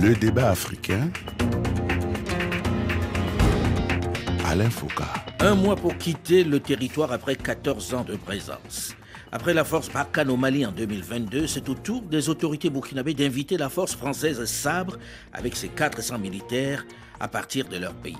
Le débat africain. Alain Foucault. Un mois pour quitter le territoire après 14 ans de présence. Après la force Barkhane au Mali en 2022, c'est au tour des autorités burkinabées d'inviter la force française Sabre avec ses 400 militaires à partir de leur pays.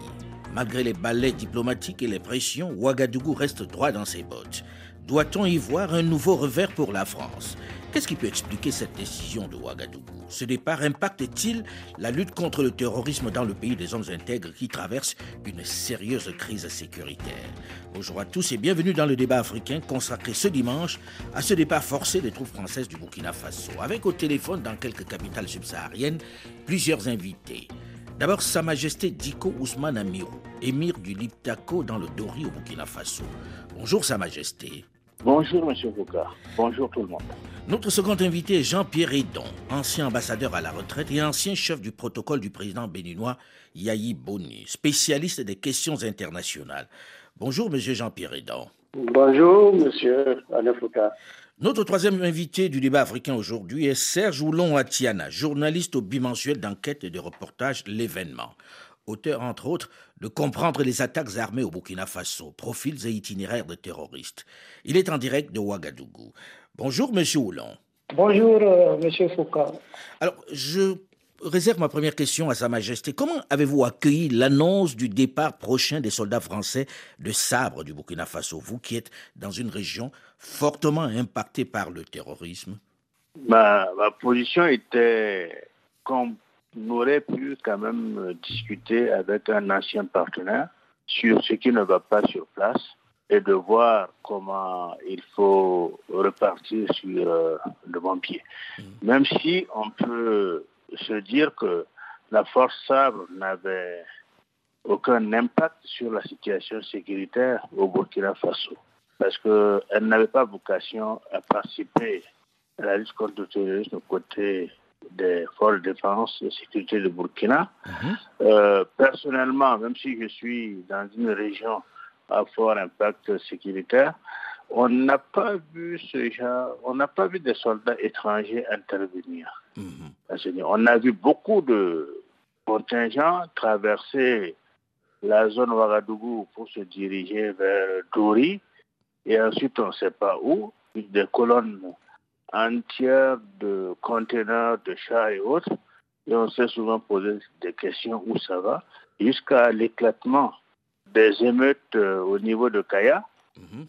Malgré les balais diplomatiques et les pressions, Ouagadougou reste droit dans ses bottes. Doit-on y voir un nouveau revers pour la France? Qu'est-ce qui peut expliquer cette décision de Ouagadougou? Ce départ impacte-t-il la lutte contre le terrorisme dans le pays des hommes intègres qui traverse une sérieuse crise sécuritaire? Bonjour à tous et bienvenue dans le débat africain consacré ce dimanche à ce départ forcé des troupes françaises du Burkina Faso. Avec au téléphone dans quelques capitales subsahariennes plusieurs invités. D'abord, Sa Majesté Diko Ousmane Amirou, émir du Liptako dans le Dori au Burkina Faso. Bonjour Sa Majesté. Bonjour, M. Foucault. Bonjour tout le monde. Notre second invité est Jean-Pierre Edon, ancien ambassadeur à la retraite et ancien chef du protocole du président béninois Yahi Boni, spécialiste des questions internationales. Bonjour, Monsieur Jean-Pierre Edon. Bonjour, Monsieur Alain Foucault. Notre troisième invité du débat africain aujourd'hui est Serge Oulon Atiana, journaliste au bimensuel d'enquête et de reportage L'événement auteur entre autres de Comprendre les attaques armées au Burkina Faso, profils et itinéraires de terroristes. Il est en direct de Ouagadougou. Bonjour, monsieur Houlon. Bonjour, euh, monsieur Foucault. Alors, je réserve ma première question à Sa Majesté. Comment avez-vous accueilli l'annonce du départ prochain des soldats français de Sabre du Burkina Faso, vous qui êtes dans une région fortement impactée par le terrorisme? Ma, ma position était comme on aurait pu quand même discuter avec un ancien partenaire sur ce qui ne va pas sur place et de voir comment il faut repartir sur euh, le bon pied. Mm. Même si on peut se dire que la force sabre n'avait aucun impact sur la situation sécuritaire au Burkina Faso, parce qu'elle n'avait pas vocation à participer à la lutte contre le terrorisme côté des forces de défense et sécurité de Burkina. Mhm. Euh, personnellement, même si je suis dans une région à fort impact sécuritaire, on n'a pas vu ce genre, on n'a pas vu des soldats étrangers intervenir. Mhm. On a vu beaucoup de contingents traverser la zone Ouagadougou pour se diriger vers Douri et ensuite on ne sait pas où, des colonnes entière de conteneurs, de chats et autres. Et on s'est souvent posé des questions où ça va, jusqu'à l'éclatement des émeutes euh, au niveau de Kaya. Mhm,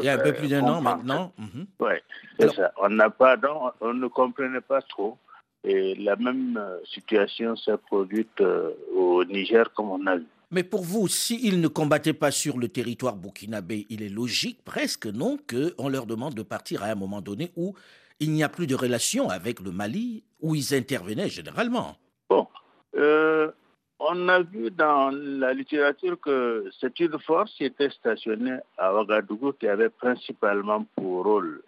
Il y a un peu plus d'un an maintenant. Mhm. Oui, c'est ça. On n'a pas, on ne comprenait pas trop. Et la même euh, situation s'est produite euh, au Niger, comme on a vu. Mais pour vous, s'ils ne combattaient pas sur le territoire burkinabé, il est logique presque, non, qu'on leur demande de partir à un moment donné où il n'y a plus de relation avec le Mali, où ils intervenaient généralement. Bon, euh, on a vu dans la littérature que c'est une force qui était stationnée à Ouagadougou qui avait principalement pour rôle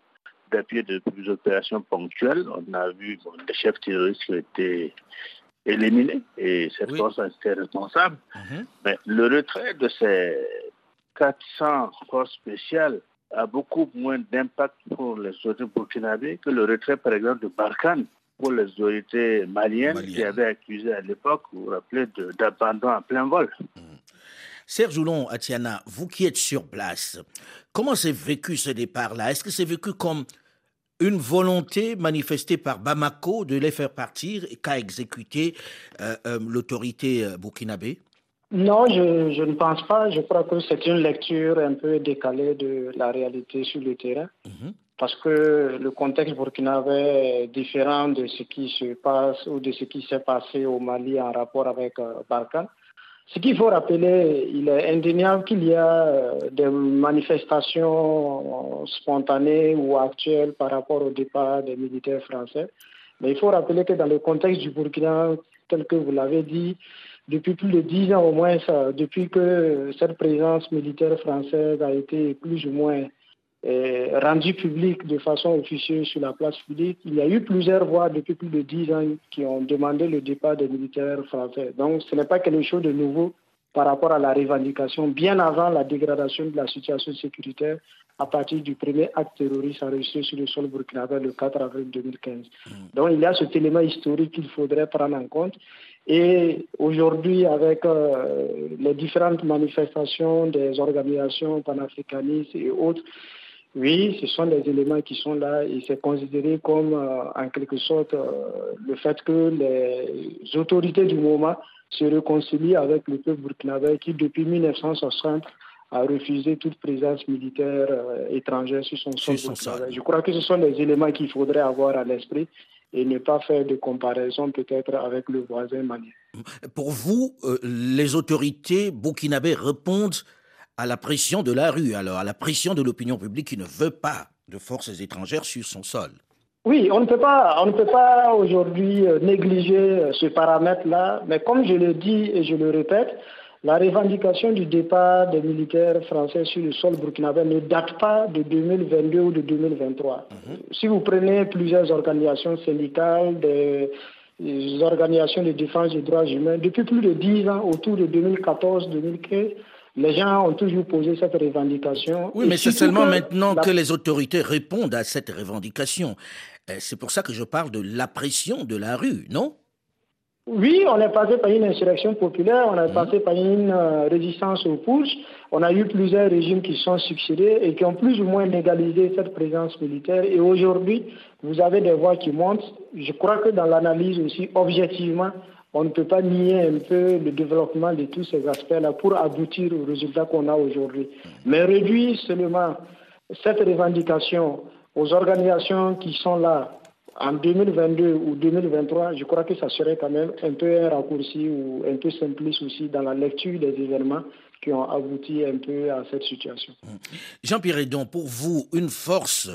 d'appuyer des opérations ponctuelles. On a vu des chefs terroristes qui étaient éliminé et cette force a été responsable. Mhm. Mais le retrait de ces 400 forces spéciales a beaucoup moins d'impact pour les autorités burkinabés que le retrait, par exemple, de Barkhane pour les autorités maliennes, qui avaient accusé à l'époque, vous vous rappelez, d'abandon à plein vol. Mhm. Serge Oulon, Atiana, vous qui êtes sur place, comment s'est vécu ce départ-là? Est-ce que c'est vécu comme une volonté manifestée par Bamako de les faire partir et qu'a exécuté euh, euh, l'autorité euh, burkinabé? Non, je, ne pense pas. Je crois que c'est une lecture un peu décalée de la réalité sur le terrain. Mhm. Parce que le contexte burkinabé est différent de ce qui se passe ou de ce qui s'est passé au Mali en rapport avec Barkhane. Ce qu'il faut rappeler, il est indéniable qu'il y a euh, des manifestations spontanées ou actuelles par rapport au départ des militaires français. Mais il faut rappeler que dans le contexte du Burkina, tel que vous l'avez dit, depuis plus de dix ans au moins, depuis que cette présence militaire française a été plus ou moins rendu public de façon officieuse sur la place publique. Il y a eu plusieurs voix depuis plus de dix ans qui ont demandé le départ des militaires français. Donc ce n'est pas quelque chose de nouveau par rapport à la revendication, bien avant la dégradation de la situation sécuritaire à partir du premier acte terroriste enregistré sur le sol burkinabé le 4 avril 2015. Mm. Donc il y a cet élément historique qu'il faudrait prendre en compte. Et aujourd'hui, avec euh, les différentes manifestations des organisations panafricanistes et autres, oui, ce sont des éléments qui sont là et c'est considéré comme, euh, en quelque sorte, euh, le fait que les autorités du moment se réconcilient avec le peuple burkinabé qui, depuis 1960, a refusé toute présence militaire étrangère sur son sol. Je crois que ce sont des éléments qu'il faudrait avoir à l'esprit et ne pas faire de comparaison peut-être avec le voisin malien. Pour vous, euh, les autorités burkinabées répondent à la pression de la rue, alors à la pression de l'opinion publique qui ne veut pas de forces étrangères sur son sol. Oui, on ne peut pas, on ne peut pas aujourd'hui euh, négliger euh, ce paramètre-là, mais comme je le dis et je le répète, la revendication du départ des militaires français sur le sol burkinabé ne date pas de 2022 ou de 2023. Mhm. Si vous prenez plusieurs organisations syndicales, des, organisations de défense des droits humains, depuis plus de dix ans, autour de 2014-2015, les gens ont toujours posé cette revendication. Oui, mais c'est seulement maintenant que les autorités répondent à cette revendication. Euh, c'est pour ça que je parle de la pression de la rue, non? Oui, on est passé par une insurrection populaire, on est mhm. passé par une euh, résistance au push. On a eu plusieurs régimes qui sont succédés et qui ont plus ou moins légalisé cette présence militaire. Et aujourd'hui, vous avez des voix qui montent. Je crois que dans l'analyse aussi, objectivement, on ne peut pas nier un peu le développement de tous ces aspects-là pour aboutir aux résultats qu'on a aujourd'hui. Mais réduire seulement cette revendication aux organisations qui sont là en 2022 ou 2023, je crois que ça serait quand même un peu un raccourci ou un peu simpliste aussi dans la lecture des événements qui ont abouti un peu à cette situation. Mmh. Jean-Pierre Edon, pour vous, une force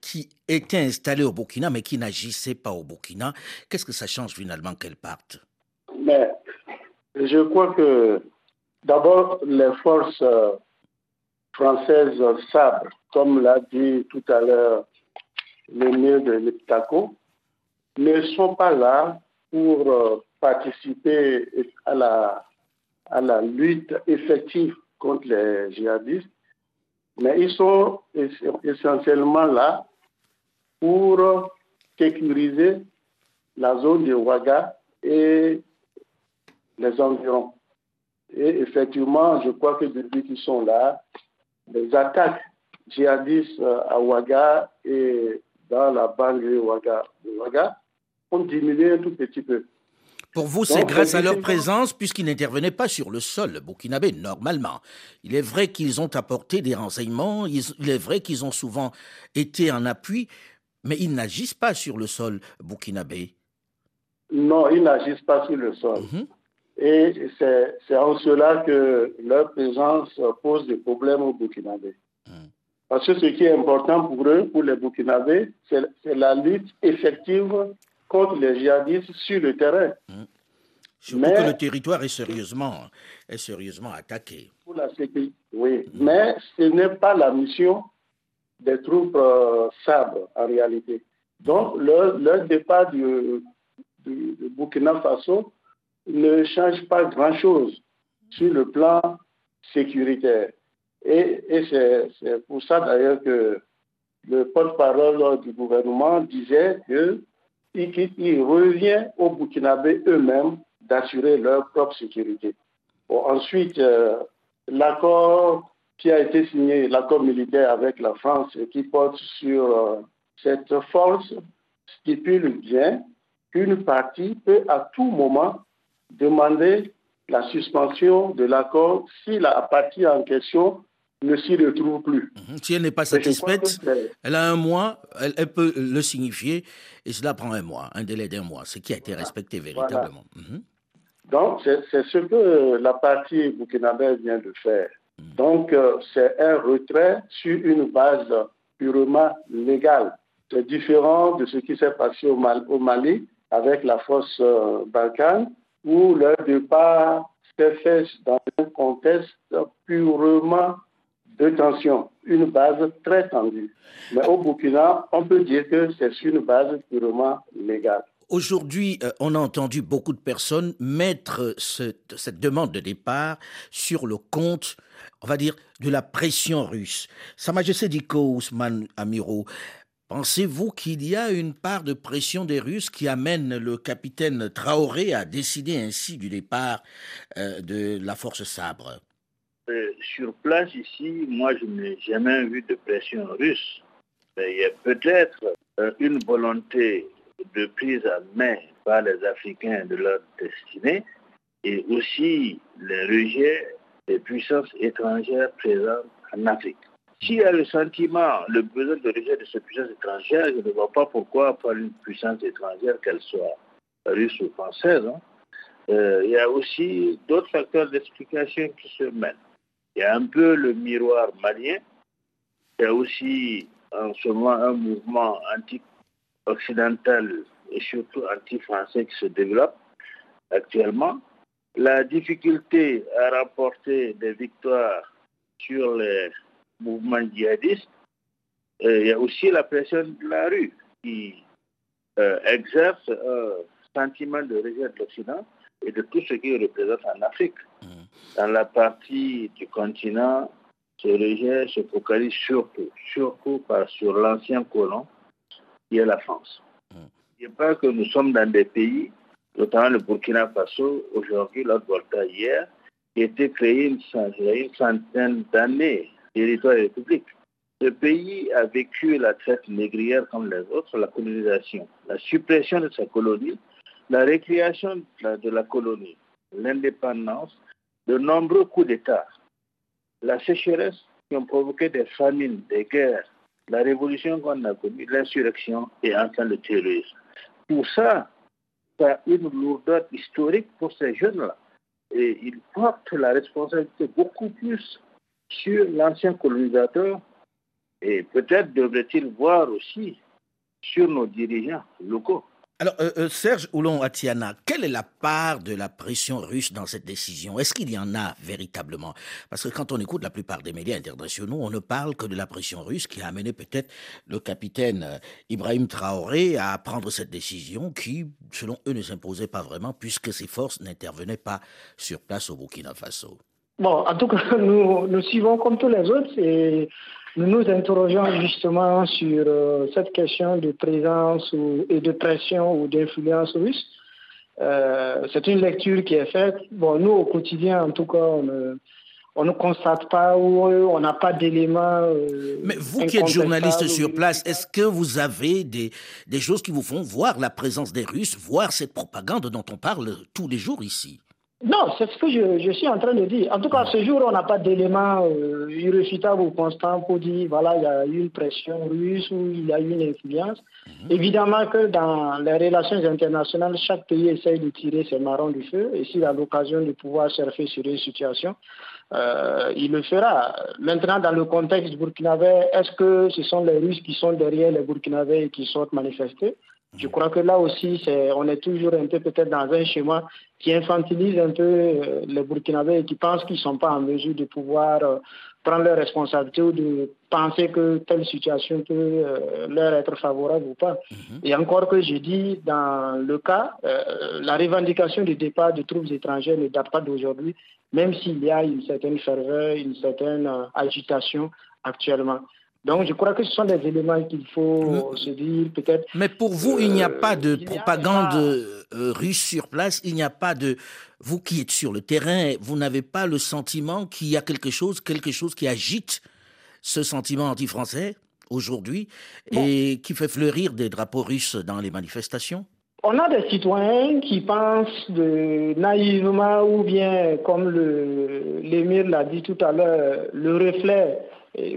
qui était installée au Burkina mais qui n'agissait pas au Burkina, qu'est-ce que ça change finalement qu'elle parte? Mais je crois que d'abord les forces euh, françaises sabre, comme l'a dit tout à l'heure les mieux de l'Eptaco, ne sont pas là pour euh, participer à la, à la lutte effective contre les djihadistes, mais ils sont essentiellement là pour sécuriser la zone de Ouaga et les environs. Et effectivement, je crois que depuis qu'ils sont là, les attaques djihadistes euh, à Ouaga et dans la banlieue Ouaga, Ouaga ont diminué un tout petit peu. Pour vous, c'est grâce à leur présence, puisqu'ils n'intervenaient pas sur le sol burkinabé, normalement. Il est vrai qu'ils ont apporté des renseignements, il est vrai qu'ils ont souvent été en appui, mais ils n'agissent pas sur le sol burkinabé. Non, ils n'agissent pas sur le sol. Mhm. Et c'est en cela que leur présence pose des problèmes au burkinabé. Mhm. Parce que ce qui est important pour eux, pour les Burkinabés, c'est la lutte effective contre les djihadistes sur le terrain. Mmh. Surtout mais, que le territoire est sérieusement, est sérieusement attaqué. Pour la sécurité, oui. Mmh. Mais ce n'est pas la mission des troupes euh, sabres en réalité. Donc, mmh. leur, départ du, du, Burkina Faso ne change pas grand-chose sur le plan sécuritaire. Et, c'est pour ça d'ailleurs que le porte-parole du gouvernement disait qu'il revient aux Burkinabés eux-mêmes d'assurer leur propre sécurité. ensuite, euh, l'accord qui a été signé, l'accord militaire avec la France qui porte sur euh, cette force, stipule bien qu'une partie peut à tout moment demander la suspension de l'accord si la partie en question ne s'y retrouve plus. Mhm. Si elle n'est pas satisfaite, elle a un mois, elle, peut le signifier, et cela prend un mois, un délai d'un mois, ce qui a été respecté véritablement. Mhm. Donc, c'est ce que la partie burkinabé vient de faire. Mhm. Donc, euh, c'est un retrait sur une base purement légale. C'est différent de ce qui s'est passé au, Mali avec la force euh, Balkan, où leur départ s'est fait dans un contexte purement de tension, une base très tendue. Mais au Burkina, on peut dire que c'est une base purement légale. Aujourd'hui, euh, on a entendu beaucoup de personnes mettre cette demande de départ sur le compte, on va dire, de la pression russe. Sa Majesté Diko Ousmane Amiro, pensez-vous qu'il y a une part de pression des Russes qui amène le capitaine Traoré à décider ainsi du départ euh, de la force Sabre? Euh, Sur place ici, moi je n'ai jamais vu de pression russe. Mais il y a peut-être une volonté de prise à main par les Africains de leur destinée et aussi le rejet des puissances étrangères présentes en Afrique. S'il y a le sentiment, le besoin de rejet de ces puissances étrangères, je ne vois pas pourquoi par une puissance étrangère, qu'elle soit russe ou française, hein. euh, il y a aussi d'autres facteurs d'explication qui se mènent. Il y a un peu le miroir malien, il y a aussi en ce moment un mouvement anti occidental et surtout anti-français qui se développe actuellement. La difficulté à remporter des victoires sur les mouvements djihadistes. il y a aussi la pression de la rue qui euh, exerce un sentiment de rejet de l'Occident et de tout ce qu'il représente en Afrique. Mmh. Dans la partie du continent, ce rejet se focalise surtout, surtout sur l'ancien colon qui est la France. Je ne pas que nous sommes dans des pays, notamment le Burkina Faso, aujourd'hui, l'autre Volta hier, qui a été créé une centaine d'années, territoire république. Ce pays a vécu la traite négrière comme les autres, la colonisation, la suppression de sa colonie, la récréation de la colonie, l'indépendance, de nombreux coups d'État, la sécheresse qui ont provoqué des famines, des guerres, la révolution qu'on a connue, l'insurrection et enfin le terrorisme. Tout ça, ça a une lourdeur historique pour ces jeunes-là. Et ils portent la responsabilité beaucoup plus sur l'ancien colonisateur et peut-être devraient-ils voir aussi sur nos dirigeants locaux. Alors, euh, euh, Serge Oulon-Atiana, quelle est la part de la pression russe dans cette décision? Est-ce qu'il y en a véritablement? Parce que quand on écoute la plupart des médias internationaux, on ne parle que de la pression russe qui a amené peut-être le capitaine euh, Ibrahim Traoré à prendre cette décision qui, selon eux, ne s'imposait pas vraiment puisque ses forces n'intervenaient pas sur place au Burkina Faso. Bon, en tout cas, nous, nous suivons comme tous les autres et nous nous interrogeons justement sur euh, cette question de présence et de pression ou d'influence russe. Euh, c'est une lecture qui est faite. Bon, nous, au quotidien, en tout cas, on ne, constate pas ou on n'a pas d'éléments. Euh, Mais vous qui êtes journaliste sur place, est-ce que vous avez des, des choses qui vous font voir la présence des Russes, voir cette propagande dont on parle tous les jours ici? Non, c'est ce que je, suis en train de dire. En tout cas, ce jour, on n'a pas d'éléments euh, irréfutables ou constants pour dire, voilà, il y a eu une pression russe ou il y a eu une influence. Mhm. Évidemment que dans les relations internationales, chaque pays essaye de tirer ses marrons du feu et s'il a l'occasion de pouvoir surfer sur une situation, euh, il le fera. Maintenant, dans le contexte burkinabé, est-ce que ce sont les Russes qui sont derrière les Burkinabés et qui sortent manifester? Je crois que là aussi, on est toujours un peu peut-être dans un schéma qui infantilise un peu euh, les Burkinabés et qui pensent qu'ils ne sont pas en mesure de pouvoir euh, prendre leurs responsabilités ou de penser que telle situation peut euh, leur être favorable ou pas. Mhm. Et encore que je dis, dans le cas, la revendication du départ de troupes étrangères ne date pas d'aujourd'hui, même s'il y a une certaine ferveur, une certaine agitation actuellement. Donc je crois que ce sont des éléments qu'il faut se dire peut-être. Mais pour vous, il n'y a pas de propagande euh, russe sur place, il n'y a pas de... Vous qui êtes sur le terrain, vous n'avez pas le sentiment qu'il y a quelque chose, quelque chose qui agite ce sentiment anti-français aujourd'hui et qui fait fleurir des drapeaux russes dans les manifestations? On a des citoyens qui pensent de naïvement ou bien, comme l'émir l'a dit tout à l'heure, le reflet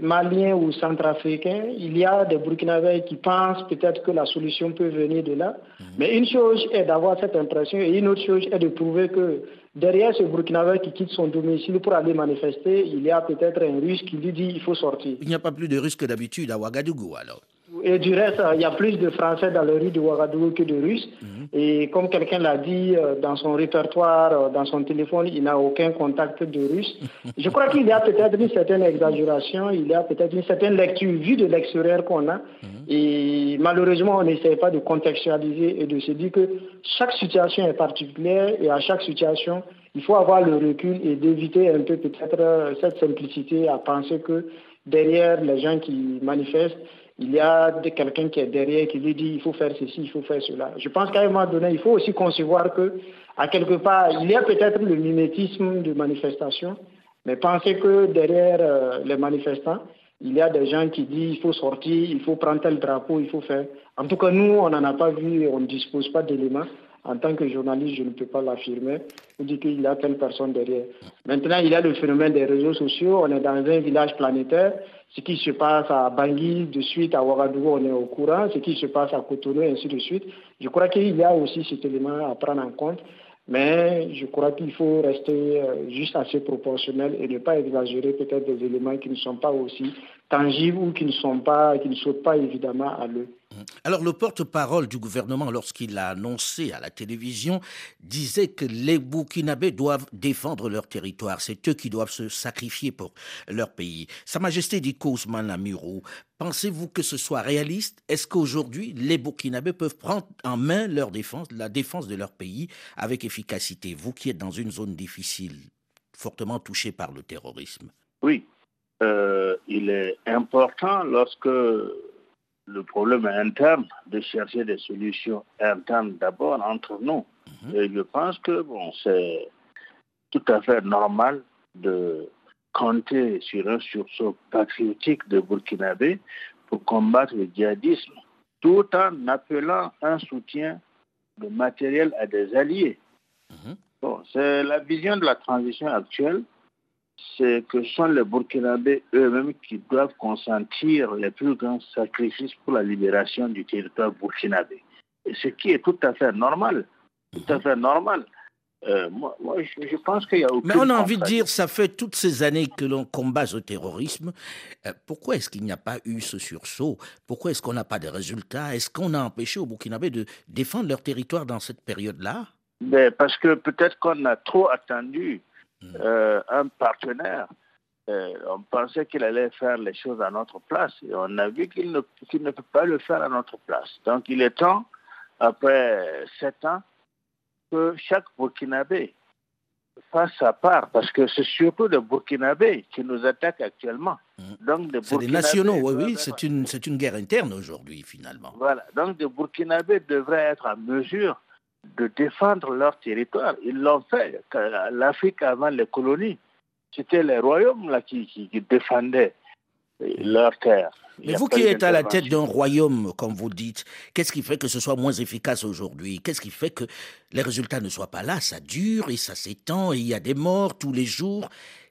malien ou centrafricain, il y a des Burkinabés qui pensent peut-être que la solution peut venir de là. Mhm. Mais une chose est d'avoir cette impression et une autre chose est de prouver que derrière ce Burkinabé qui quitte son domicile pour aller manifester, il y a peut-être un Russe qui lui dit il faut sortir. Il n'y a pas plus de Russes que d'habitude à Ouagadougou alors et du reste, il y a plus de Français dans les rues de Ouagadougou que de Russes. Mhm. Et comme quelqu'un l'a dit, euh, dans son répertoire, euh, dans son téléphone, il n'a aucun contact de Russes. Je crois qu'il y a peut-être une certaine exagération, il y a peut-être une certaine lecture vue de l'extérieur qu'on a. Mhm. Et malheureusement, on n'essaie pas de contextualiser et de se dire que chaque situation est particulière et à chaque situation, il faut avoir le recul et d'éviter un peu peut-être euh, cette simplicité à penser que derrière les gens qui manifestent, il y a quelqu'un qui est derrière qui lui dit il faut faire ceci, il faut faire cela. Je pense qu'à un moment donné, il faut aussi concevoir que, à quelque part, il y a peut-être le mimétisme de manifestation, mais pensez que derrière euh, les manifestants, il y a des gens qui disent il faut sortir, il faut prendre tel drapeau, il faut faire. En tout cas, nous, on n'en a pas vu, on ne dispose pas d'éléments. En tant que journaliste, je ne peux pas l'affirmer. Vous dites qu'il y a telle personne derrière. Maintenant, il y a le phénomène des réseaux sociaux. On est dans un village planétaire. Ce qui se passe à Bangui, de suite à Ouagadougou, on est au courant. Ce qui se passe à Cotonou, ainsi de suite. Je crois qu'il y a aussi cet élément à prendre en compte. Mais je crois qu'il faut rester euh, juste assez proportionnel et ne pas exagérer peut-être des éléments qui ne sont pas aussi tangibles ou qui ne sont pas, qui ne sautent pas évidemment à l'œil. Alors le porte-parole du gouvernement, lorsqu'il a annoncé à la télévision, disait que les Burkinabés doivent défendre leur territoire. C'est eux qui doivent se sacrifier pour leur pays. Sa Majesté dit Ousmane Amuro, pensez-vous que ce soit réaliste? Est-ce qu'aujourd'hui les Burkinabés peuvent prendre en main leur défense, la défense de leur pays avec efficacité? Vous qui êtes dans une zone difficile, fortement touchée par le terrorisme. Oui, euh, il est important lorsque le problème est interne, de chercher des solutions internes d'abord entre nous. Mhm. Et je pense que bon, c'est tout à fait normal de compter sur un sursaut patriotique de Burkinabé pour combattre le djihadisme, tout en appelant un soutien de matériel à des alliés. Mhm. Bon, c'est la vision de la transition actuelle c'est que ce sont les Burkinabés eux-mêmes qui doivent consentir les plus grands sacrifices pour la libération du territoire burkinabé. Et ce qui est tout à fait normal. Tout à fait normal. Euh, moi, je, pense qu'il y a Mais on a envie de dire, ça fait toutes ces années que l'on combat ce terrorisme. Euh, pourquoi est-ce qu'il n'y a pas eu ce sursaut? Pourquoi est-ce qu'on n'a pas de résultats? Est-ce qu'on a empêché aux Burkinabés de défendre leur territoire dans cette période-là? Ben, Parce que peut-être qu'on a trop attendu euh, un partenaire. Euh, on pensait qu'il allait faire les choses à notre place et on a vu qu'il ne, ne peut pas le faire à notre place. Donc il est temps, après sept ans, que chaque Burkinabé fasse sa part, parce que c'est surtout des Burkinabés qui nous attaquent actuellement. Mmh. Donc c'est des nationaux, oui, oui, c'est une, guerre interne aujourd'hui, finalement. Voilà, donc des Burkinabés devraient être en mesure de défendre leur territoire. Ils l'ont fait. L'Afrique avant les colonies, c'était les royaumes là, qui, qui, défendaient leur terre. Mais vous qui êtes à la tête d'un royaume, comme vous dites, qu'est-ce qui fait que ce soit moins efficace aujourd'hui? Qu'est-ce qui fait que les résultats ne soient pas là? Ça dure et ça s'étend et il y a des morts tous les jours.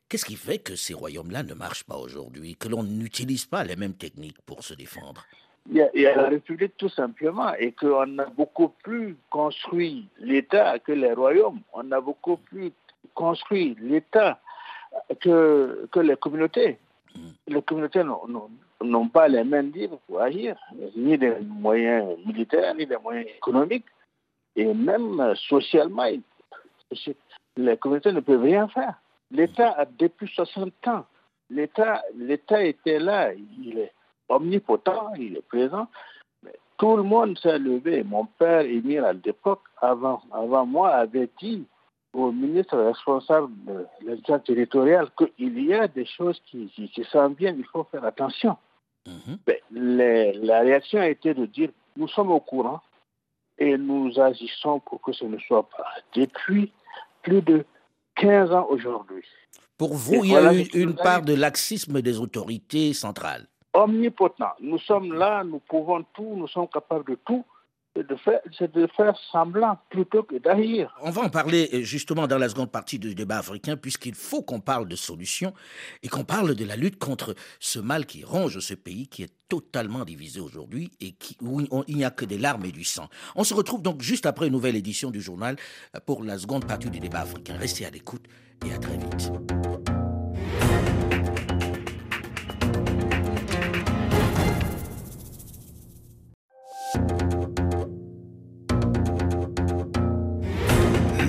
Qu'est-ce qui fait que ces royaumes-là ne marchent pas aujourd'hui? Que l'on n'utilise pas les mêmes techniques pour se défendre? Il y, a, la République tout simplement et qu'on a beaucoup plus construit l'État que les royaumes. On a beaucoup plus construit l'État que, que les communautés. Les communautés n'ont pas les mains libres pour agir, ni des moyens militaires, ni des moyens économiques. Et même socialement, les communautés ne peuvent rien faire. L'État a depuis 60 ans. L'État était là. Il est, omnipotent, il est présent. Mais tout le monde s'est levé. Mon père, Émile, à l'époque, avant, avant moi, avait dit au ministre responsable de l'État territorial qu'il y a des choses qui, qui, sont bien, il faut faire attention. Mhm. la réaction a été de dire nous sommes au courant et nous agissons pour que ce ne soit pas. Depuis plus de 15 ans aujourd'hui. Pour vous, il y a eu une part de laxisme des autorités centrales omnipotent. Nous sommes là, nous pouvons tout, nous sommes capables de tout. C'est de, faire, de faire semblant plutôt que d'agir. On va en parler euh, justement dans la seconde partie du débat africain, puisqu'il faut qu'on parle de solutions et qu'on parle de la lutte contre ce mal qui ronge ce pays, qui est totalement divisé aujourd'hui et qui, où il n'y a que des larmes et du sang. On se retrouve donc juste après une nouvelle édition du journal euh, pour la seconde partie du débat africain. Restez à l'écoute et à très vite.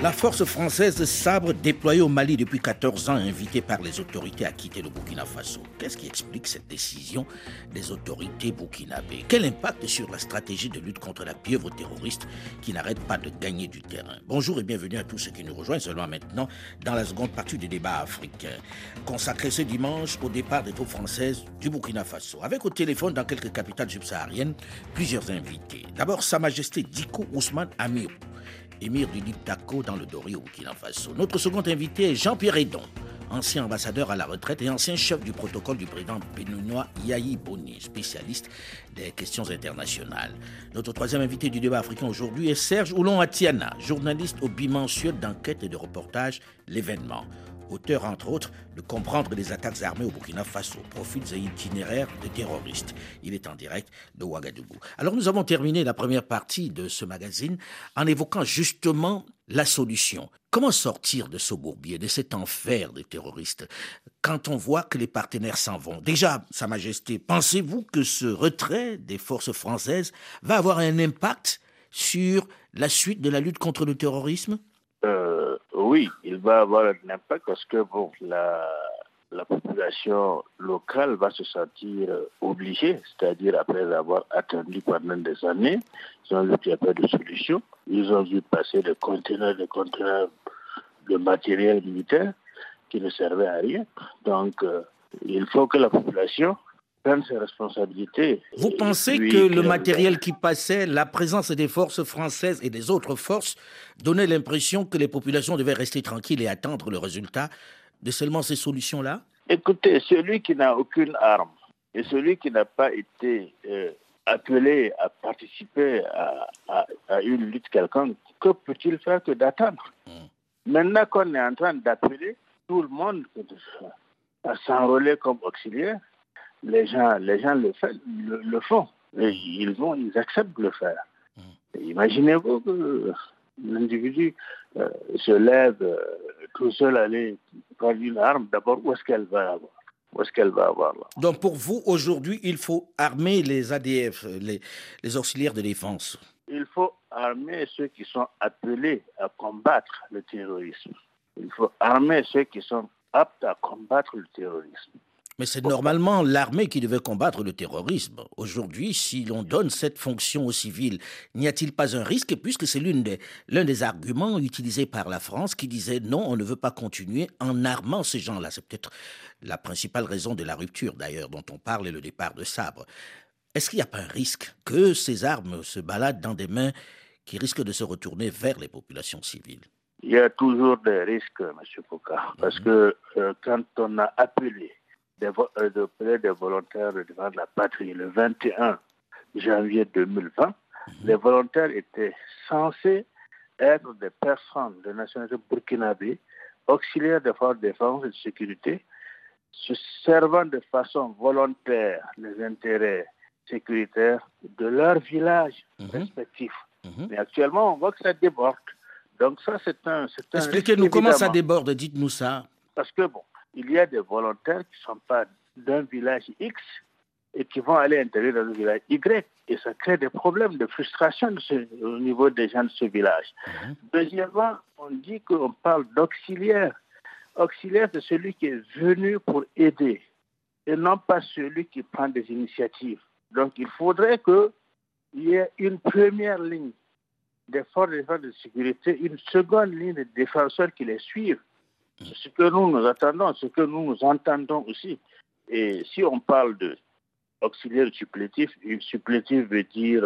La force française Sabre, déployée au Mali depuis 14 ans, invitée par les autorités à quitter le Burkina Faso. Qu'est-ce qui explique cette décision des autorités burkinabées? Quel impact sur la stratégie de lutte contre la pieuvre terroriste qui n'arrête pas de gagner du terrain? Bonjour et bienvenue à tous ceux qui nous rejoignent seulement maintenant dans la seconde partie du débat africain, consacré ce dimanche au départ des troupes françaises du Burkina Faso. Avec au téléphone dans quelques capitales subsahariennes plusieurs invités. D'abord Sa Majesté Diko Ousmane Amirou émir du Liptako dans le Dori au Burkina Faso. Notre second invité est Jean-Pierre Edon, ancien ambassadeur à la retraite et ancien chef du protocole du président béninois Yahi Boni, spécialiste des questions internationales. Notre troisième invité du débat africain aujourd'hui est Serge Oulon Atiana, journaliste au bimensuel d'enquête et de reportage L'événement auteur entre autres de comprendre les attaques armées au Burkina Faso, profils et itinéraires de terroristes. Il est en direct de Ouagadougou. Alors nous avons terminé la première partie de ce magazine en évoquant justement la solution. Comment sortir de ce bourbier, de cet enfer des terroristes, quand on voit que les partenaires s'en vont? Déjà, Sa Majesté, pensez-vous que ce retrait des forces françaises va avoir un impact sur la suite de la lutte contre le terrorisme? Euh, oui, il va avoir un impact parce que bon, la, la population locale va se sentir obligée, c'est-à-dire après avoir attendu pendant des années, ils ont vu qu'il n'y a pas de solution. Ils ont vu passer des conteneurs, des conteneurs de matériel militaire qui ne servaient à rien. Donc, euh, il faut que la population prenne ses responsabilités. Vous pensez que le matériel qui passait, la présence des forces françaises et des autres forces donnait l'impression que les populations devaient rester tranquilles et attendre le résultat de seulement ces solutions-là? Écoutez, celui qui n'a aucune arme et celui qui n'a pas été euh, appelé à participer à, une lutte quelconque, que peut-il faire que d'attendre? Hmm. Maintenant qu'on est en train d'appeler tout le monde à s'enrôler comme auxiliaire, les gens, les gens le, le, font. Et ils vont, ils acceptent de le faire. Hmm. Imaginez-vous que l'individu euh, se lève euh, tout seul aller prendre une arme, d'abord, où est-ce qu'elle va avoir? Où est-ce qu'elle va avoir là? Donc pour vous, aujourd'hui, il faut armer les ADF, les, les auxiliaires de défense Il faut armer ceux qui sont appelés à combattre le terrorisme. Il faut armer ceux qui sont aptes à combattre le terrorisme. Mais c'est normalement l'armée qui devait combattre le terrorisme. Aujourd'hui, si l'on donne cette fonction aux civils, n'y a-t-il pas un risque? Puisque c'est l'un des, des arguments utilisés par la France qui disait non, on ne veut pas continuer en armant ces gens-là. C'est peut-être la principale raison de la rupture d'ailleurs dont on parle et le départ de Sabre. Est-ce qu'il n'y a pas un risque que ces armes se baladent dans des mains qui risquent de se retourner vers les populations civiles? Il y a toujours des risques, M. Foucault, parce mhm. que euh, quand on a appelé des, euh, des volontaires de la patrie le 21 janvier 2020. Mhm. Les volontaires étaient censés être des personnes de nationalité burkinabé, auxiliaires des forces de défense et de sécurité, se servant de façon volontaire les intérêts sécuritaires de leur village mhm. respectif. Mhm. Mais actuellement, on voit que ça déborde. Donc ça, c'est un... Expliquez-nous comment ça déborde, dites-nous ça. Parce que, bon, il y a des volontaires qui ne sont pas d'un village X et qui vont aller intégrer dans un village Y. Et ça crée des problèmes de frustration au niveau des gens de ce village. Mhm. Deuxièmement, on dit qu'on parle d'auxiliaire. Auxiliaire, c'est celui qui est venu pour aider et non pas celui qui prend des initiatives. Donc il faudrait qu'il y ait une première ligne des forces de sécurité, une seconde ligne de défenseurs qui les suivent ce que nous nous attendons, ce que nous nous entendons aussi. Et si on parle de auxiliaire supplétif, supplétif veut dire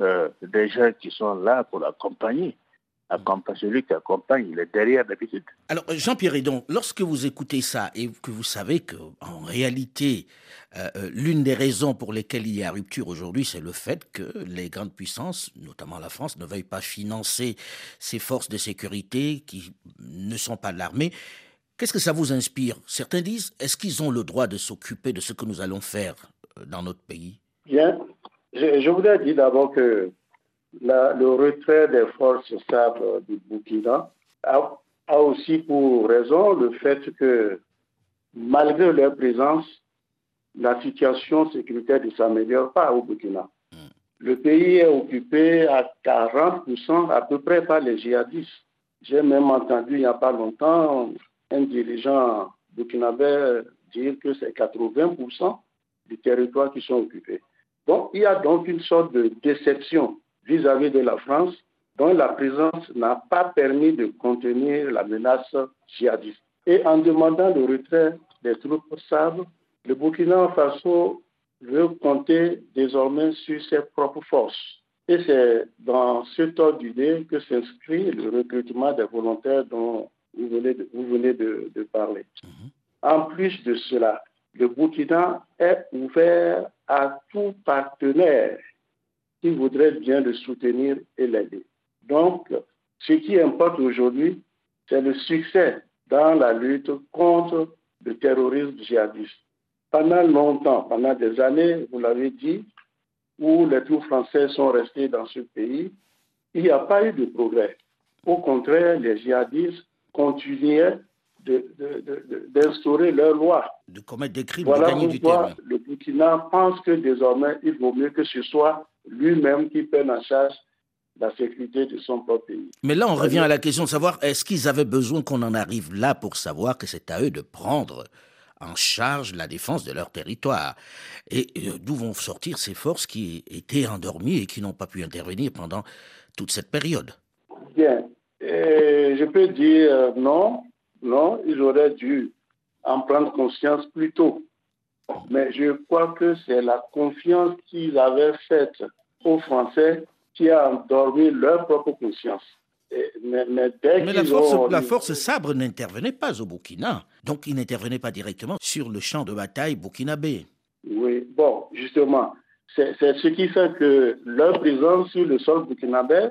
euh, des gens qui sont là pour accompagner. Accompagner celui qui accompagne, il est derrière d'habitude. Alors, Jean-Pierre Edon, lorsque vous écoutez ça et que vous savez qu'en réalité, euh, euh, l'une des raisons pour lesquelles il y a rupture aujourd'hui, c'est le fait que les grandes puissances, notamment la France, ne veuillent pas financer ces forces de sécurité qui ne sont pas de l'armée. Qu'est-ce que ça vous inspire? Certains disent, est-ce qu'ils ont le droit de s'occuper de ce que nous allons faire euh, dans notre pays? Bien, je, je voudrais dire d'abord que le retrait des forces stables du Burkina a, aussi pour raison le fait que, malgré leur présence, la situation sécuritaire ne s'améliore pas au Burkina. Le pays est occupé à 40% à peu près par les djihadistes. J'ai même entendu il n'y a pas longtemps un dirigeant burkinabé dire que c'est 80% du territoire qui sont occupés. Donc il y a donc une sorte de déception vis-à-vis de la France dont la présence n'a pas permis de contenir la menace djihadiste. Et en demandant le retrait des troupes sabres, le Burkina Faso veut compter désormais sur ses propres forces. Et c'est dans ce ordre d'idée que s'inscrit le recrutement des volontaires dont vous venez de, vous venez de, parler. Mhm. En plus de cela, le Burkina est ouvert à tout partenaire qui voudrait bien le soutenir et l'aider. Donc, ce qui importe aujourd'hui, c'est le succès dans la lutte contre le terrorisme djihadiste. Pendant longtemps, pendant des années, vous l'avez dit, où les troupes françaises sont restés dans ce pays, il n'y a pas eu de progrès. Au contraire, les djihadistes continuaient d'instaurer leurs lois. De commettre des crimes, voilà de gagner du terrain. Le Burkina pense que désormais, il vaut mieux que ce soit lui-même qui prenne en charge la sécurité de son propre pays. Mais là, on revient à la question de savoir, est-ce qu'ils avaient besoin qu'on en arrive là pour savoir que c'est à eux de prendre en charge la défense de leur territoire? Et euh, d'où vont sortir ces forces qui étaient endormies et qui n'ont pas pu intervenir pendant toute cette période? Bien. je peux dire euh, non, non, ils auraient dû en prendre conscience plus tôt. Mais je crois que c'est la confiance qu'ils avaient faite aux Français qui a endormi leur propre conscience. Mais, la, force, la, force, sabre n'intervenait pas au Burkina, donc il n'intervenait pas directement sur le champ de bataille burkinabé. Oui, bon, justement, c'est ce qui fait que leur présence sur le sol burkinabé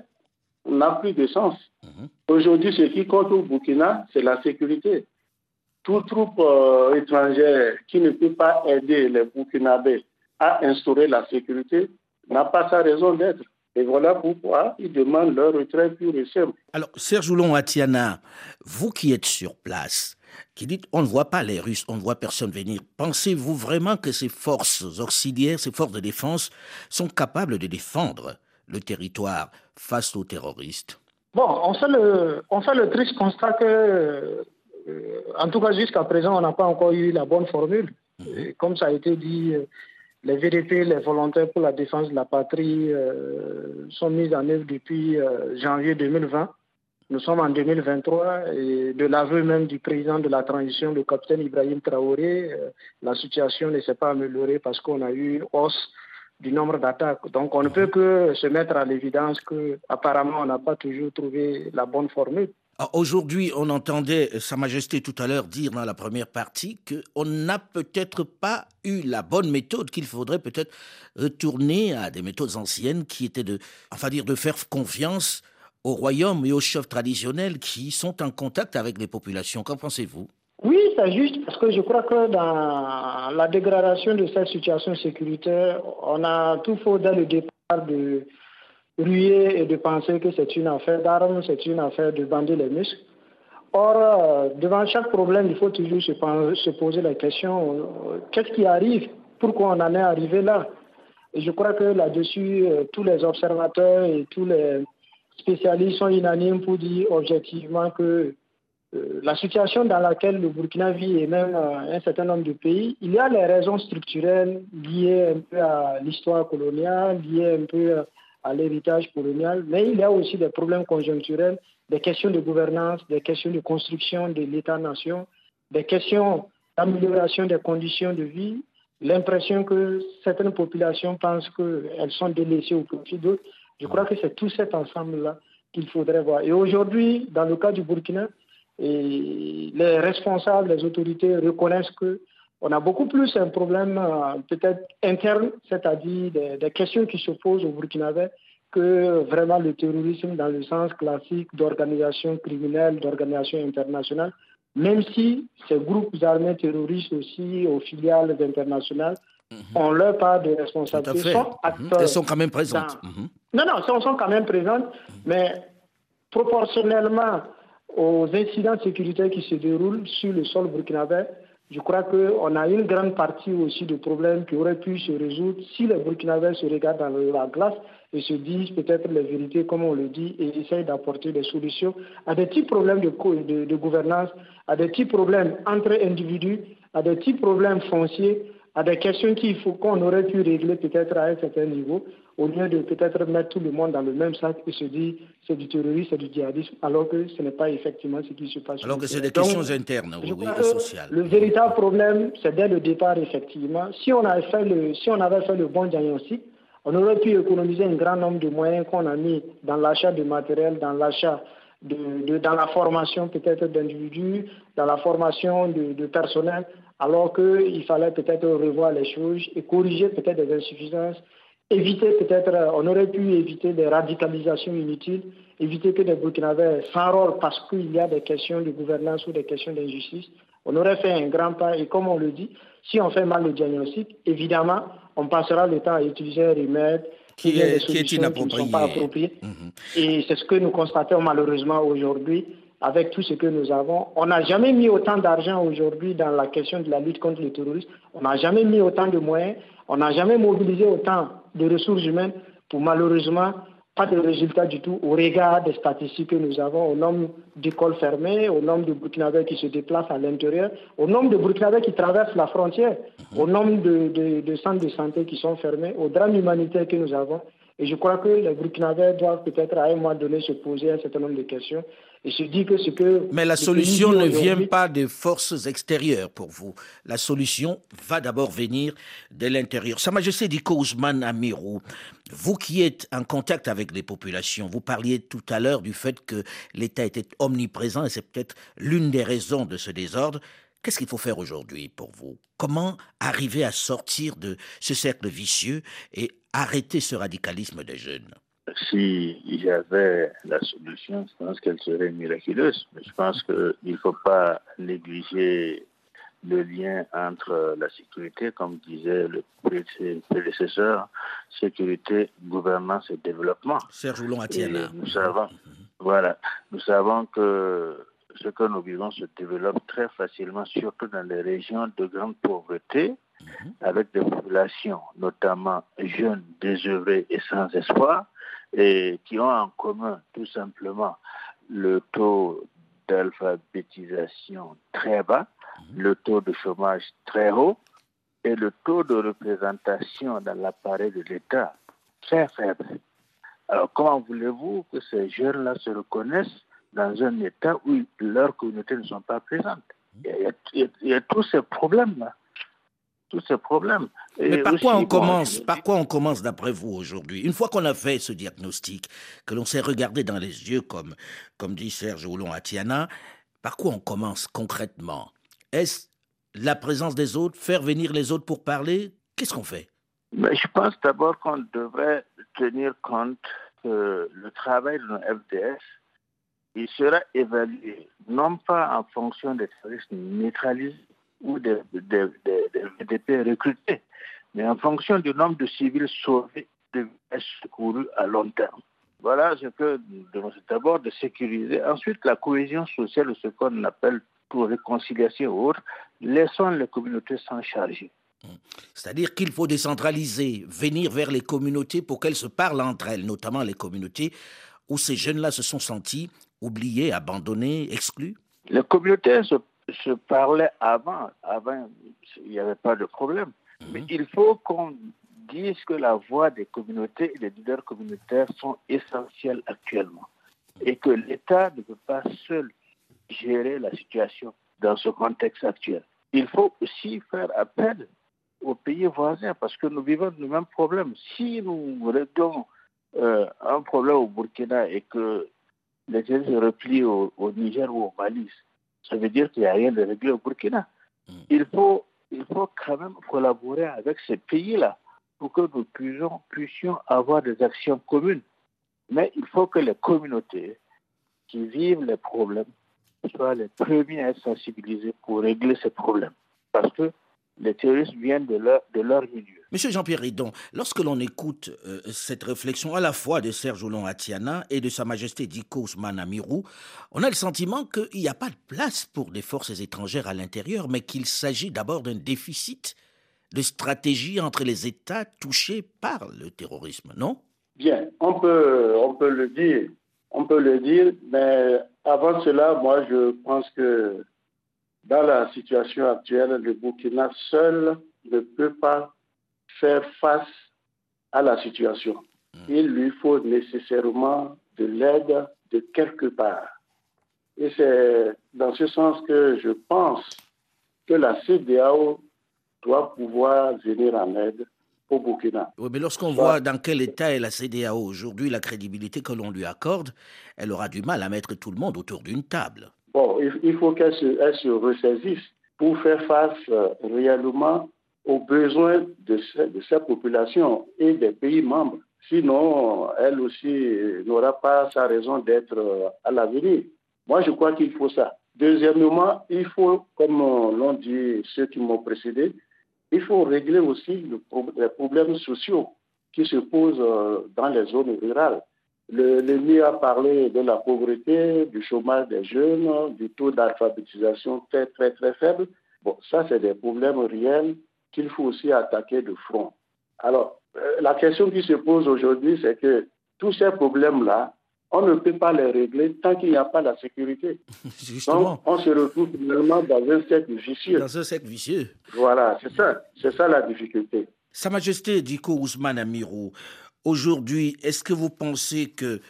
n'a plus de sens. Mhm. Aujourd'hui, ce qui compte au Burkina, c'est la sécurité. Toute troupe euh, étrangère qui ne peut pas aider les Burkinabés à instaurer la sécurité n'a pas sa raison d'être. Et voilà pourquoi ils demandent leur retrait pur et simple. Alors, Serge Oulon Atiana, vous qui êtes sur place, qui dites on ne voit pas les Russes, on ne voit personne venir, pensez-vous vraiment que ces forces auxiliaires, ces forces de défense sont capables de défendre le territoire face aux terroristes? Bon, on fait le, on fait le triste constat que, en tout cas jusqu'à présent, on n'a pas encore eu la bonne formule. Comme ça a été dit, euh, les VDP, les volontaires pour la défense de la patrie, euh, sont mis en œuvre depuis euh, janvier 2020. Nous sommes en 2023 et de l'aveu même du président de la transition, le capitaine Ibrahim Traoré, euh, la situation ne s'est pas améliorée parce qu'on a eu hausse du nombre d'attaques. Donc on ne peut que se mettre à l'évidence qu'apparemment on n'a pas toujours trouvé la bonne formule. Ah, aujourd'hui, on entendait Sa Majesté tout à l'heure dire dans la première partie qu'on n'a peut-être pas eu la bonne méthode, qu'il faudrait peut-être retourner à des méthodes anciennes qui étaient de, enfin de faire confiance au royaume et aux chefs traditionnels qui sont en contact avec les populations. Qu'en pensez-vous? Oui, c'est juste parce que je crois que dans la dégradation de cette situation sécuritaire, on a tout faux dès le départ de ruer et de penser que c'est une affaire d'armes, c'est une affaire de bander les muscles. Or, euh, devant chaque problème, il faut toujours se, poser la question, euh, qu'est-ce qui arrive? Pourquoi on en est arrivé là? Et je crois que là-dessus, euh, tous les observateurs et tous les spécialistes sont unanimes pour dire objectivement que la situation dans laquelle le Burkina vit et même un certain nombre de pays, il y a les raisons structurelles liées un peu à l'histoire coloniale, liées un peu à à l'héritage colonial, mais il y a aussi des problèmes conjoncturels, des questions de gouvernance, des questions de construction de l'État-nation, des questions d'amélioration des conditions de vie, l'impression que certaines populations pensent qu'elles sont délaissées au profit d'autres. Je crois que c'est tout cet ensemble-là qu'il faudrait voir. Et aujourd'hui, dans le cas du Burkina, les responsables, les autorités reconnaissent que on a beaucoup plus un problème euh, peut-être interne, c'est-à-dire des, questions qui se posent au Burkinabé que vraiment le terrorisme dans le sens classique d'organisation criminelle, d'organisation internationale, même si ces groupes armés terroristes aussi, aux filiales internationales, mhm. ont leur part de responsabilité. Sont mhm. Elles sont quand même présentes. Mhm. Non, non, elles sont quand même présentes, mais proportionnellement aux incidents sécuritaires qui se déroulent sur le sol burkinabé, je crois qu'on a une grande partie aussi de problèmes qui auraient pu se résoudre si les Burkinabés se regardent dans la glace et se disent peut-être les vérités comme on le dit et essayent d'apporter des solutions à des petits problèmes de, de, de gouvernance, à des petits problèmes entre individus, à des petits problèmes fonciers, à des questions qu'il faut qu'on aurait pu régler peut-être à un certain niveau, au lieu de peut-être mettre tout le monde dans le même sac et se dire c'est du terrorisme, c'est du djihadisme, alors que ce n'est pas effectivement ce qui se passe. Alors que c'est des questions internes, oui, oui, et sociales. Le véritable problème, c'est dès le départ, effectivement. Si on, avait fait le, si on avait fait le bon diagnostic, on aurait pu économiser un grand nombre de moyens qu'on a mis dans l'achat de matériel, dans l'achat de, dans la formation peut-être d'individus, dans la formation de, de personnel, alors qu'il fallait peut-être revoir les choses et corriger peut-être des insuffisances, éviter peut-être, on aurait pu éviter des radicalisations inutiles, éviter que des Burkinabés s'enrôlent parce qu'il y a des questions de gouvernance ou des questions d'injustice. On aurait fait un grand pas et comme on le dit, si on fait mal le diagnostic, évidemment, on passera le temps à utiliser un remède qui, est, qui, est inapproprié. Qui ne sont pas appropriés. Mhm. Et c'est ce que nous constatons malheureusement aujourd'hui avec tout ce que nous avons. On n'a jamais mis autant d'argent aujourd'hui dans la question de la lutte contre le terrorisme. On n'a jamais mis autant de moyens. On n'a jamais mobilisé autant de ressources humaines pour malheureusement pas de résultats du tout au regard des statistiques que nous avons, au nombre d'écoles fermées, au nombre de Burkinabés qui se déplacent à l'intérieur, au nombre de Burkinabés qui traversent la frontière, au nombre de, centres de santé qui sont fermés, au drame humanitaire que nous avons. Et je crois que les Burkinabés doivent peut-être à un moment donné se poser un certain nombre de questions et se dire que ce que... Mais la solution ne vient pas des forces extérieures pour vous. La solution va d'abord venir de l'intérieur. Sa Majesté Diko Ousmane Amirou, vous qui êtes en contact avec les populations, vous parliez tout à l'heure du fait que l'État était omniprésent et c'est peut-être l'une des raisons de ce désordre. Qu'est-ce qu'il faut faire aujourd'hui pour vous? Comment arriver à sortir de ce cercle vicieux et arrêter ce radicalisme des jeunes? Si j'avais la solution, je pense qu'elle serait miraculeuse. Mais je pense qu'il ne faut pas négliger le lien entre la sécurité, comme disait le prédécesseur, sécurité, gouvernance et développement. Serge Oulon Nous savons, voilà, nous savons que ce que nous vivons se développe très facilement, surtout dans les régions de grande pauvreté, mhm. avec des populations, notamment jeunes, désœuvrées et sans espoir, et qui ont en commun tout simplement le taux d'alphabétisation très bas, mhm. le taux de chômage très haut et le taux de représentation dans l'appareil de l'État très faible. Alors comment voulez-vous que ces jeunes-là se reconnaissent dans un État où leurs communautés ne sont pas présentes? Il y a, tous ces problèmes-là. Tous ces problèmes. Mais par quoi on commence Par quoi on commence d'après vous aujourd'hui? Une fois qu'on a fait ce diagnostic, que l'on s'est regardé dans les yeux, comme, comme dit Serge Oulon Atiana, par quoi on commence concrètement? Est-ce la présence des autres, faire venir les autres pour parler? Qu'est-ce qu'on fait? Mais Je pense d'abord qu'on devrait tenir compte que le travail de nos FDS il sera évalué non pas en fonction des terroristes neutralisés ou des, des, des, recrutés, mais en fonction du nombre de civils sauvés de secourus à long terme. Voilà ce que d'abord de sécuriser. Ensuite, la cohésion sociale, ce qu'on appelle pour réconciliation ou autre, laissons les communautés s'en charger. C'est-à-dire qu'il faut décentraliser, venir vers les communautés pour qu'elles se parlent entre elles, notamment les communautés où ces jeunes-là se sont sentis oubliés, abandonnés, exclus Les communautés se, parlaient avant. Avant, il n'y avait pas de problème. Mhm. Mais il faut qu'on dise que la voix des communautés et des leaders communautaires sont essentielles actuellement. Et que l'État ne peut pas seul gérer la situation dans ce contexte actuel. Il faut aussi faire appel aux pays voisins parce que nous vivons le même problème. Si nous réglons euh, un problème au Burkina et que les gens se replient au, Niger ou au Mali, ça veut dire qu'il n'y a rien de réglé au Burkina. Mm. Il, faut, il faut quand même collaborer avec ces pays-là pour que nous puissions, puissions avoir des actions communes. Mais il faut que les communautés qui vivent les problèmes soient les premiers à être sensibilisés pour régler ces problèmes. Parce que les terroristes viennent de leur, de leur milieu. Monsieur Jean-Pierre Ridon, lorsque l'on écoute euh, cette réflexion à la fois de Serge Oulon Atiana et de Sa Majesté Diko Ousmane Amirou, on a le sentiment qu'il n'y a pas de place pour des forces étrangères à l'intérieur, mais qu'il s'agit d'abord d'un déficit de stratégie entre les États touchés par le terrorisme, non? Bien, on peut, on peut le dire, on peut le dire, mais avant cela, moi je pense que dans la situation actuelle, le Burkina seul ne peut pas faire face à la situation. Hmm. Il lui faut nécessairement de l'aide de quelque part. Et c'est dans ce sens que je pense que la CDAO doit pouvoir venir en aide au Burkina. Oui, mais lorsqu'on voit dans quel état est la CDAO aujourd'hui, la crédibilité que l'on lui accorde, elle aura du mal à mettre tout le monde autour d'une table. Bon, il faut qu'elle se, se, ressaisisse pour faire face euh, réellement aux besoins de, sa population et des pays membres. Sinon, elle aussi n'aura pas sa raison d'être euh, à l'avenir. Moi, je crois qu'il faut ça. Deuxièmement, il faut, comme l'ont dit ceux qui m'ont précédé, il faut régler aussi les problèmes sociaux qui se posent euh, dans les zones rurales. L'ennemi a parlé de la pauvreté, du chômage des jeunes, du taux d'alphabétisation très, très, très faible. Bon, ça, c'est des problèmes réels qu'il faut aussi attaquer de front. Alors, euh, la question qui se pose aujourd'hui, c'est que tous ces problèmes-là, on ne peut pas les régler tant qu'il n'y a pas la sécurité. Justement. Donc, on se retrouve finalement dans un cercle vicieux. Dans un cercle vicieux. Voilà, c'est ça. C'est ça la difficulté. Sa Majesté Diko Ousmane Amirou, aujourd'hui, est-ce que vous pensez que,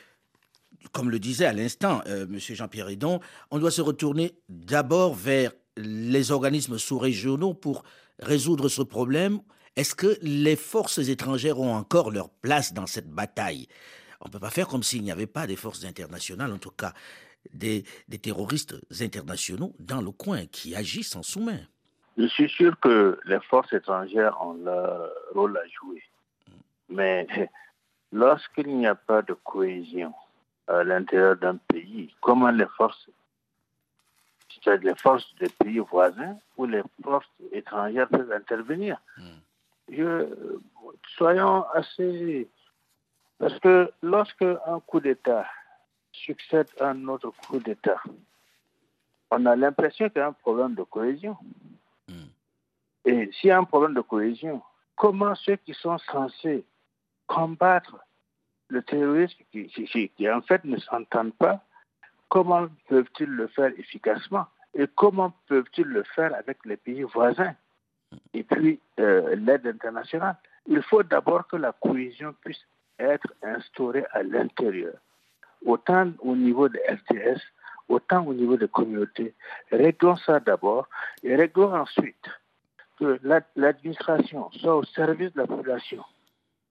comme le disait à l'instant euh, M. Jean-Pierre Edon, on doit se retourner d'abord vers les organismes sous-régionaux pour résoudre ce problème? Est-ce que les forces étrangères ont encore leur place dans cette bataille? On ne peut pas faire comme s'il n'y avait pas des forces internationales, en tout cas des, terroristes internationaux dans le coin qui agissent en sous-main. Je suis sûr que les forces étrangères ont leur rôle à jouer. Mais lorsqu'il n'y a pas de cohésion à l'intérieur d'un pays, comment les forces c'est les forces des pays voisins ou les forces étrangères peuvent intervenir? Hmm. soyons assez... Parce que lorsque un coup d'État succède à un autre coup d'État, on a l'impression qu'il y a un problème de cohésion. Hmm. Et s'il y a un problème de cohésion, comment ceux qui sont censés combattre le terrorisme, qui, en fait ne s'entendent pas, comment peuvent-ils le faire efficacement et comment peuvent-ils le faire avec les pays voisins et puis euh, l'aide internationale? Il faut d'abord que la cohésion puisse être instaurée à l'intérieur, autant au niveau des FTS, autant au niveau des communautés. Réglons ça d'abord et réglons ensuite que l'administration soit au service de la population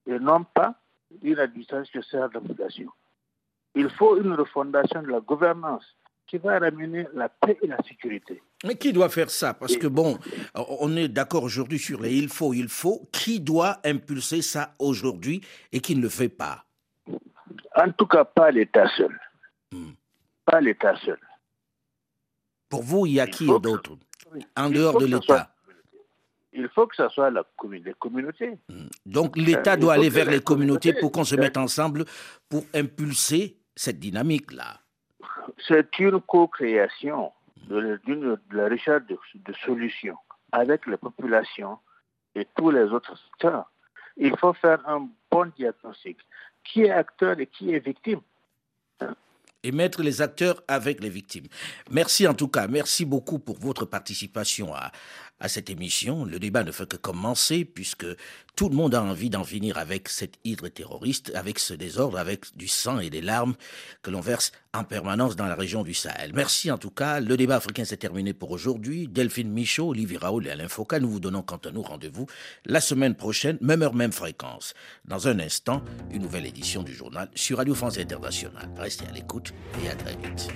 et non pas une administration qui sert la population. Il faut une refondation de la gouvernance qui va ramener la paix et la sécurité. Mais qui doit faire ça? Parce que bon, on est d'accord aujourd'hui sur les il faut, il faut. Qui doit impulser ça aujourd'hui et qui ne le fait pas? En tout cas, pas l'État seul. Hmm. Pas l'État seul. Pour vous, il y a qui d'autre? En dehors de l'État il faut que ce soit la, les communautés. Hmm. Donc l'État doit aller vers les communautés pour qu'on se mette ensemble pour impulser cette dynamique-là c'est une co-création de, la recherche de, solutions avec les populations et tous les autres secteurs. Il faut faire un bon diagnostic. Qui est acteur et qui est victime et mettre les acteurs avec les victimes. Merci en tout cas, merci beaucoup pour votre participation à, à cette émission. Le débat ne fait que commencer puisque tout le monde a envie d'en finir avec cette hydre terroriste, avec ce désordre, avec du sang et des larmes que l'on verse en permanence dans la région du Sahel. Merci en tout cas. Le débat africain s'est terminé pour aujourd'hui. Delphine Michaud, Olivier Raoul et Alain Foucault, nous vous donnons quant à nous rendez-vous la semaine prochaine, même heure, même fréquence. Dans un instant, une nouvelle édition du journal sur Radio France Internationale. Restez à l'écoute et à très vite.